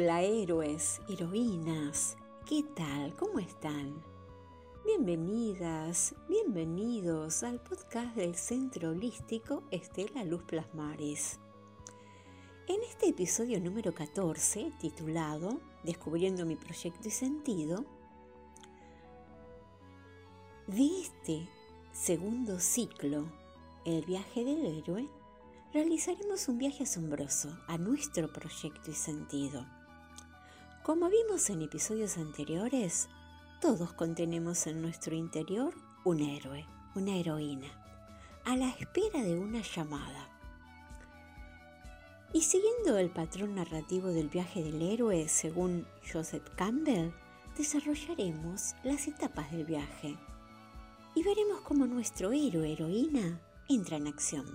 Hola héroes, heroínas, ¿qué tal? ¿Cómo están? Bienvenidas, bienvenidos al podcast del Centro Holístico Estela Luz Plasmares. En este episodio número 14, titulado Descubriendo mi proyecto y sentido, de este segundo ciclo, El viaje del héroe, realizaremos un viaje asombroso a nuestro proyecto y sentido. Como vimos en episodios anteriores, todos contenemos en nuestro interior un héroe, una heroína, a la espera de una llamada. Y siguiendo el patrón narrativo del viaje del héroe según Joseph Campbell, desarrollaremos las etapas del viaje y veremos cómo nuestro héroe heroína entra en acción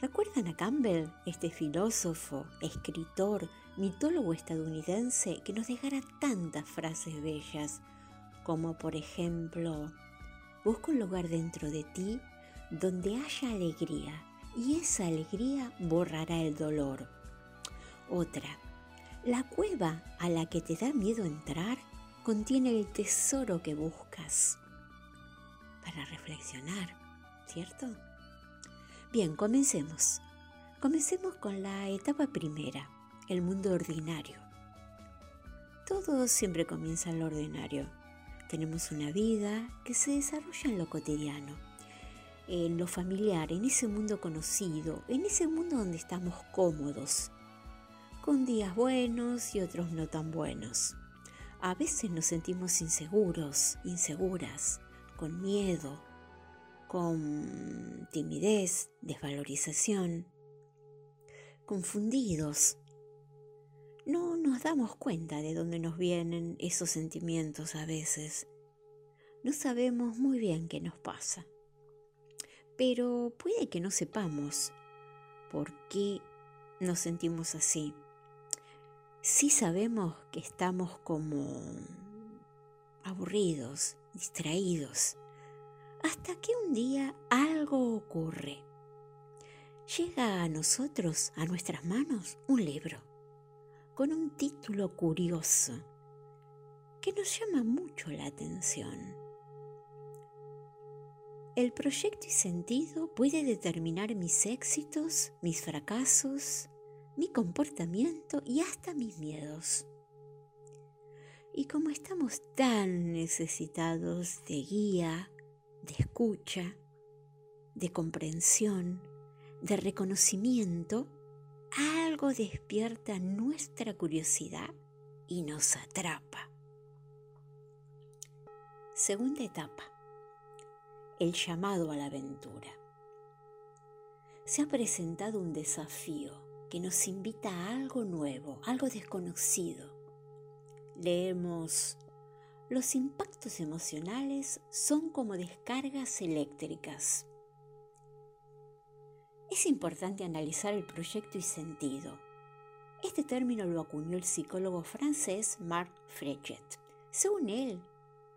¿Recuerdan a Campbell, este filósofo, escritor, mitólogo estadounidense que nos dejara tantas frases bellas como por ejemplo, busca un lugar dentro de ti donde haya alegría y esa alegría borrará el dolor. Otra, la cueva a la que te da miedo entrar contiene el tesoro que buscas. Para reflexionar, ¿cierto? Bien, comencemos. Comencemos con la etapa primera, el mundo ordinario. Todo siempre comienza en lo ordinario. Tenemos una vida que se desarrolla en lo cotidiano, en lo familiar, en ese mundo conocido, en ese mundo donde estamos cómodos, con días buenos y otros no tan buenos. A veces nos sentimos inseguros, inseguras, con miedo, con timidez, desvalorización, confundidos. No nos damos cuenta de dónde nos vienen esos sentimientos a veces. No sabemos muy bien qué nos pasa. Pero puede que no sepamos por qué nos sentimos así. Sí sabemos que estamos como aburridos, distraídos, hasta que un día algo ocurre. Llega a nosotros, a nuestras manos, un libro con un título curioso que nos llama mucho la atención. El proyecto y sentido puede determinar mis éxitos, mis fracasos, mi comportamiento y hasta mis miedos. Y como estamos tan necesitados de guía, de escucha, de comprensión, de reconocimiento, despierta nuestra curiosidad y nos atrapa. Segunda etapa. El llamado a la aventura. Se ha presentado un desafío que nos invita a algo nuevo, algo desconocido. Leemos los impactos emocionales son como descargas eléctricas. Es importante analizar el proyecto y sentido. Este término lo acuñó el psicólogo francés Marc Frechet. Según él,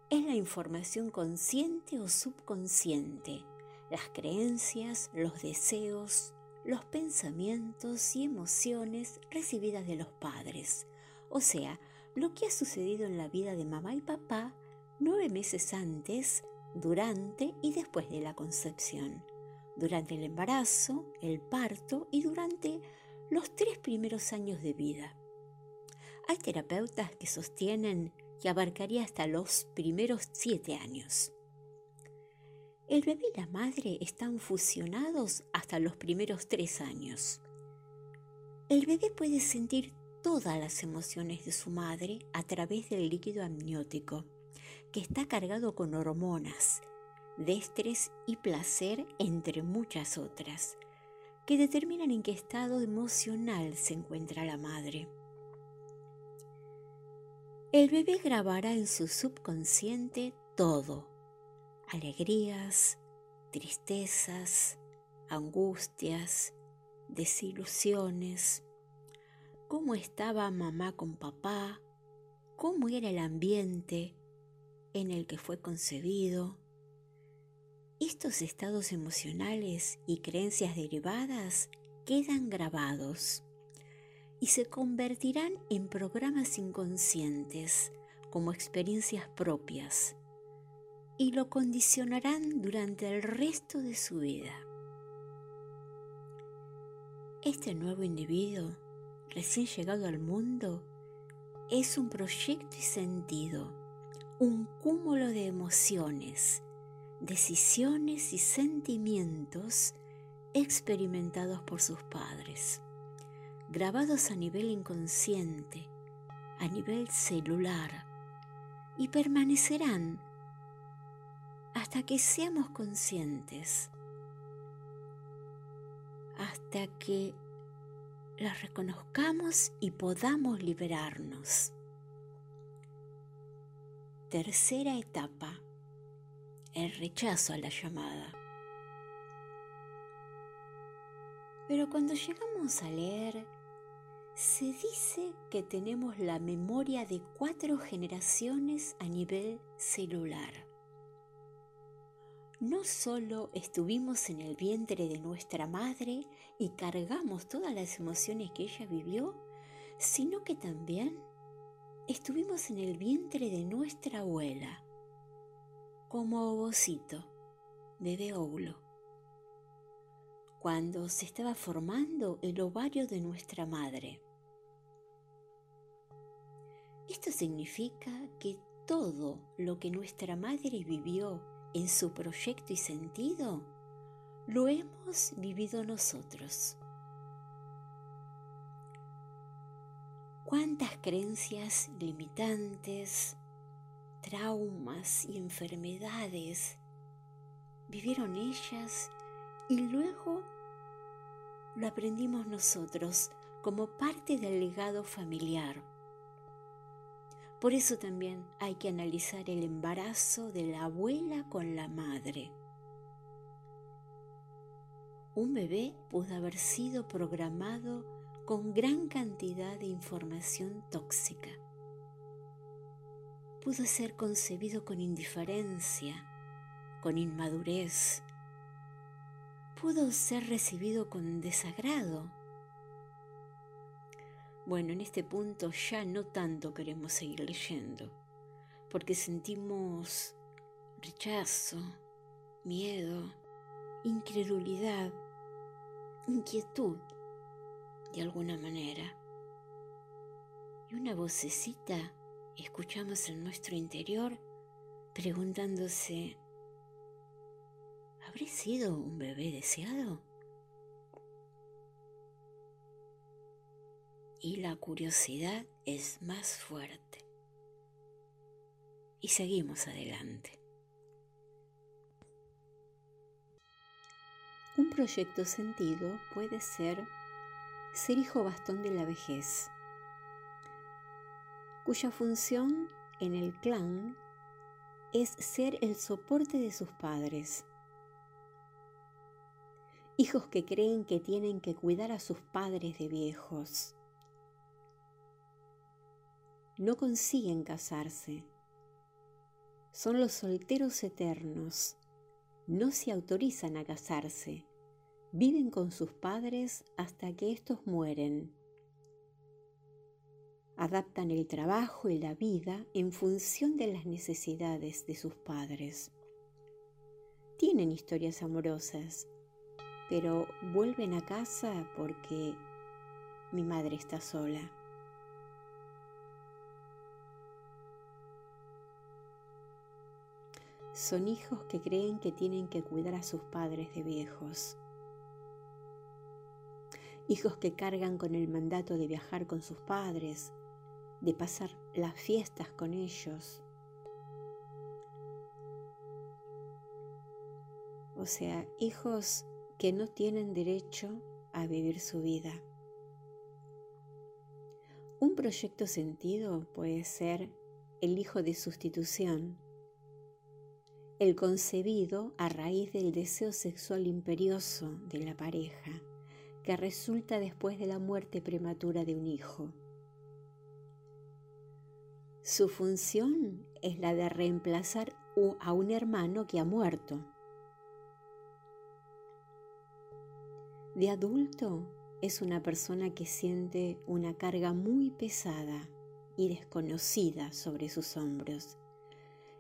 es la información consciente o subconsciente, las creencias, los deseos, los pensamientos y emociones recibidas de los padres, o sea, lo que ha sucedido en la vida de mamá y papá nueve meses antes, durante y después de la concepción, durante el embarazo, el parto y durante los tres primeros años de vida. Hay terapeutas que sostienen que abarcaría hasta los primeros siete años. El bebé y la madre están fusionados hasta los primeros tres años. El bebé puede sentir todas las emociones de su madre a través del líquido amniótico, que está cargado con hormonas, de estrés y placer, entre muchas otras, que determinan en qué estado emocional se encuentra la madre. El bebé grabará en su subconsciente todo, alegrías, tristezas, angustias, desilusiones, cómo estaba mamá con papá, cómo era el ambiente en el que fue concebido. Estos estados emocionales y creencias derivadas quedan grabados y se convertirán en programas inconscientes como experiencias propias y lo condicionarán durante el resto de su vida. Este nuevo individuo, recién llegado al mundo, es un proyecto y sentido, un cúmulo de emociones, decisiones y sentimientos experimentados por sus padres, grabados a nivel inconsciente, a nivel celular, y permanecerán hasta que seamos conscientes, hasta que las reconozcamos y podamos liberarnos. Tercera etapa, el rechazo a la llamada. Pero cuando llegamos a leer, se dice que tenemos la memoria de cuatro generaciones a nivel celular no solo estuvimos en el vientre de nuestra madre y cargamos todas las emociones que ella vivió, sino que también estuvimos en el vientre de nuestra abuela, como ovocito, bebé óvulo, cuando se estaba formando el ovario de nuestra madre. Esto significa que todo lo que nuestra madre vivió en su proyecto y sentido, lo hemos vivido nosotros. ¿Cuántas creencias limitantes, traumas y enfermedades vivieron ellas y luego lo aprendimos nosotros como parte del legado familiar? Por eso también hay que analizar el embarazo de la abuela con la madre. Un bebé pudo haber sido programado con gran cantidad de información tóxica. Pudo ser concebido con indiferencia, con inmadurez. Pudo ser recibido con desagrado bueno, en este punto ya no tanto queremos seguir leyendo, porque sentimos rechazo, miedo, incredulidad, inquietud, de alguna manera. Y una vocecita escuchamos en nuestro interior preguntándose, ¿habré sido un bebé deseado? y la curiosidad es más fuerte. Y seguimos adelante. Un proyecto sentido puede ser ser hijo bastón de la vejez, cuya función en el clan es ser el soporte de sus padres. Hijos que creen que tienen que cuidar a sus padres de viejos no consiguen casarse. Son los solteros eternos. No se autorizan a casarse. Viven con sus padres hasta que éstos mueren. Adaptan el trabajo y la vida en función de las necesidades de sus padres. Tienen historias amorosas, pero vuelven a casa porque mi madre está sola. son hijos que creen que tienen que cuidar a sus padres de viejos. Hijos que cargan con el mandato de viajar con sus padres, de pasar las fiestas con ellos. O sea, hijos que no tienen derecho a vivir su vida. Un proyecto sentido puede ser el hijo de sustitución el concebido a raíz del deseo sexual imperioso de la pareja que resulta después de la muerte prematura de un hijo. Su función es la de reemplazar a un hermano que ha muerto. De adulto, es una persona que siente una carga muy pesada y desconocida sobre sus hombros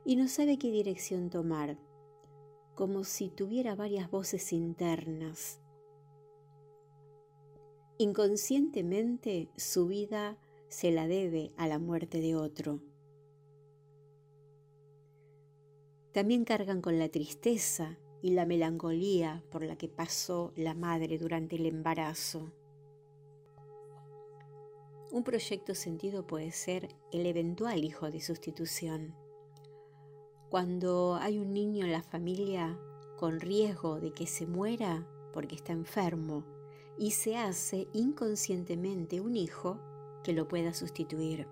y no sabe qué dirección tomar, como si tuviera varias voces internas. Inconscientemente su vida se la debe a la muerte de otro. También cargan con la tristeza y la melancolía por la que pasó la madre durante el embarazo. Un proyecto sentido puede ser el eventual hijo de sustitución. Cuando hay un niño en la familia con riesgo de que se muera porque está enfermo y se hace inconscientemente un hijo que lo pueda sustituir.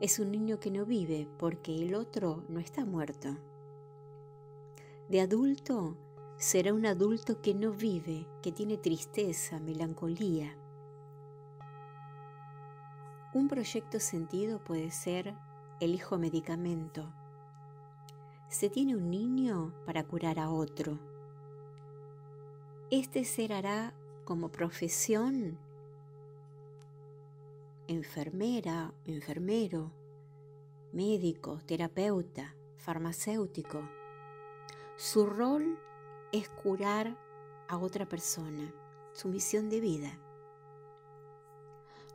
Es un niño que no vive porque el otro no está muerto. De adulto será un adulto que no vive, que tiene tristeza, melancolía. Un proyecto sentido puede ser el hijo medicamento. Se tiene un niño para curar a otro. Este ser hará como profesión enfermera, enfermero, médico, terapeuta, farmacéutico su rol es curar a otra persona, su misión de vida,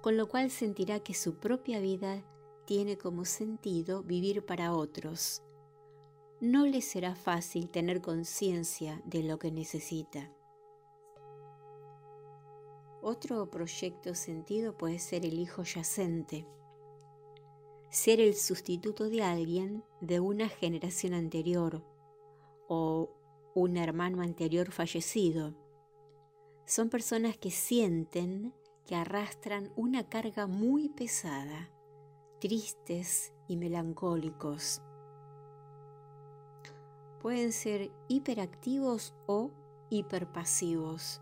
con lo cual sentirá que su propia vida tiene como sentido vivir para otros. No le será fácil tener conciencia de lo que necesita. Otro proyecto sentido puede ser el hijo yacente, ser el sustituto de alguien de una generación anterior o un hermano anterior fallecido. Son personas que sienten que arrastran una carga muy pesada, tristes y melancólicos. Pueden ser hiperactivos o hiperpasivos.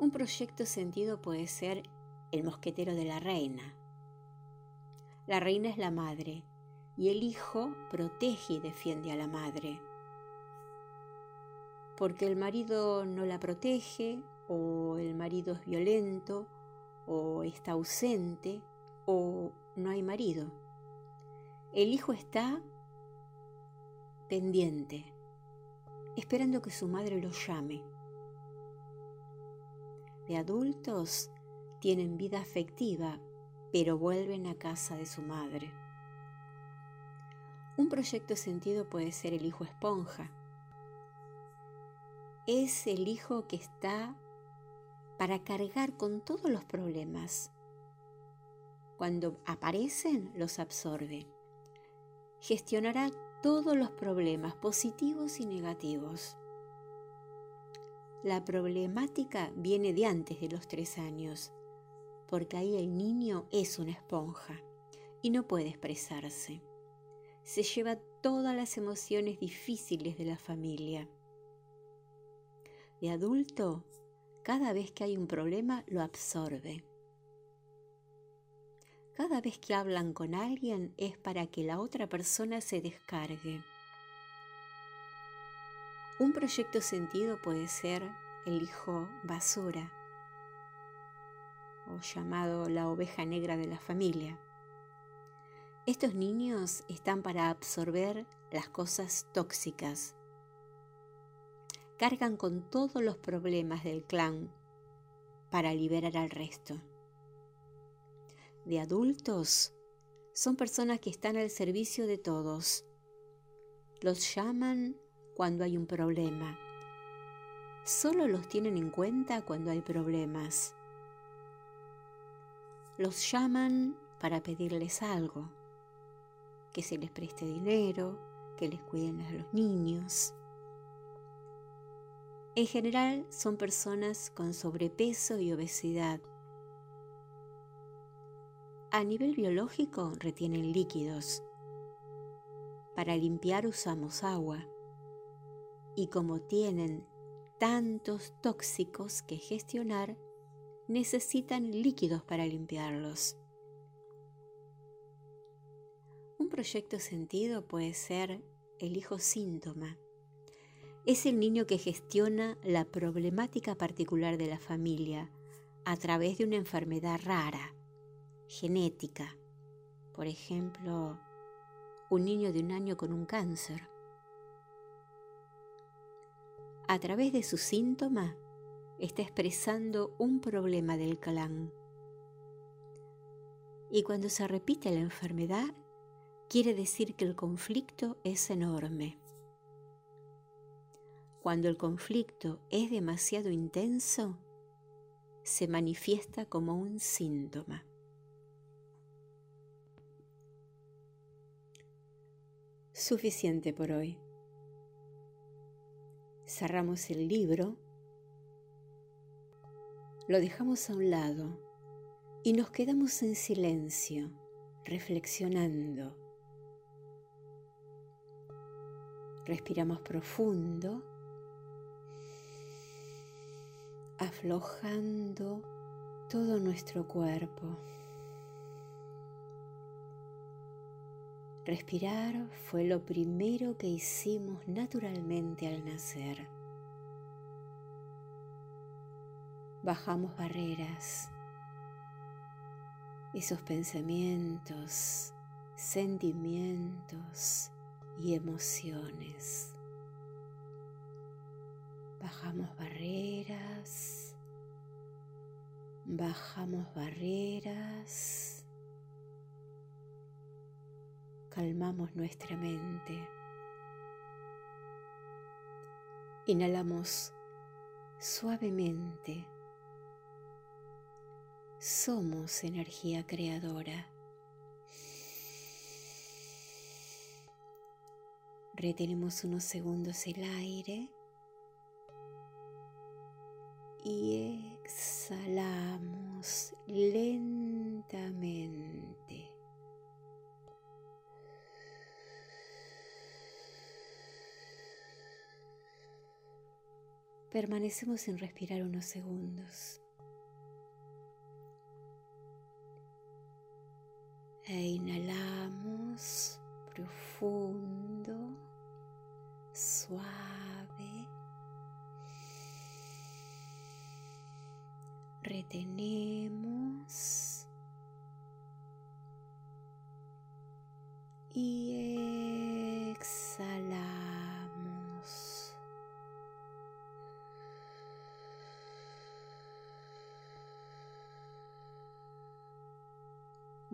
Un proyecto sentido puede ser el mosquetero de la reina. La reina es la madre y el hijo protege y defiende a la madre. Porque el marido no la protege o el marido es violento o está ausente o no hay marido. El hijo está pendiente, esperando que su madre lo llame. De adultos tienen vida afectiva, pero vuelven a casa de su madre. Un proyecto sentido puede ser el hijo esponja. Es el hijo que está para cargar con todos los problemas. Cuando aparecen, los absorbe. Gestionará todos los problemas positivos y negativos. La problemática viene de antes de los tres años, porque ahí el niño es una esponja y no puede expresarse se lleva todas las emociones difíciles de la familia. De adulto, cada vez que hay un problema lo absorbe. Cada vez que hablan con alguien es para que la otra persona se descargue. Un proyecto sentido puede ser el hijo basura o llamado la oveja negra de la familia. Estos niños están para absorber las cosas tóxicas. Cargan con todos los problemas del clan para liberar al resto. De adultos, son personas que están al servicio de todos. Los llaman cuando hay un problema. Solo los tienen en cuenta cuando hay problemas. Los llaman para pedirles algo que se les preste dinero, que les cuiden a los niños. En general son personas con sobrepeso y obesidad. A nivel biológico retienen líquidos. Para limpiar usamos agua. Y como tienen tantos tóxicos que gestionar, necesitan líquidos para limpiarlos. Un proyecto sentido puede ser el hijo síntoma. es el niño que gestiona la problemática particular de la familia a través de una enfermedad rara, genética. Por ejemplo, un niño de un año con un cáncer. A través de su síntoma está expresando un problema del clan. Y cuando se repite la enfermedad, quiere decir que el conflicto es enorme. Cuando el conflicto es demasiado intenso, se manifiesta como un síntoma. Suficiente por hoy. Cerramos el libro, lo dejamos a un lado y nos quedamos en silencio, reflexionando. Respiramos profundo aflojando todo nuestro cuerpo. Respirar fue lo primero que hicimos naturalmente al nacer. Bajamos barreras, esos pensamientos, sentimientos y emociones. Bajamos barreras, bajamos barreras, calmamos nuestra mente. Inhalamos suavemente. Somos energía creadora. Retenemos unos segundos el aire y exhalamos lentamente. Permanecemos sin respirar unos segundos. E inhalamos profundo, suave. retenemos y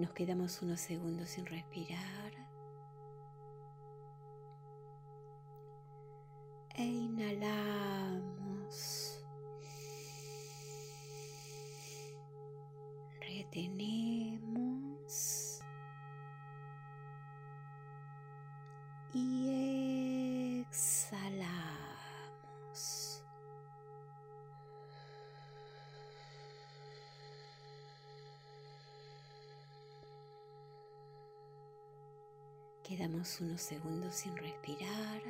Nos quedamos unos segundos sin respirar. E inhalamos. Tenemos Quedamos unos segundos sin respirar.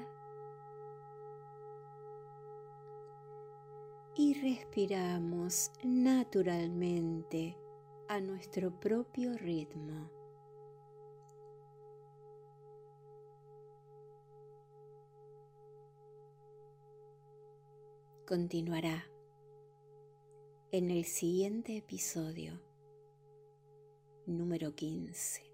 Y respiramos naturalmente a nuestro propio ritmo. Continuará en el siguiente episodio, número 15.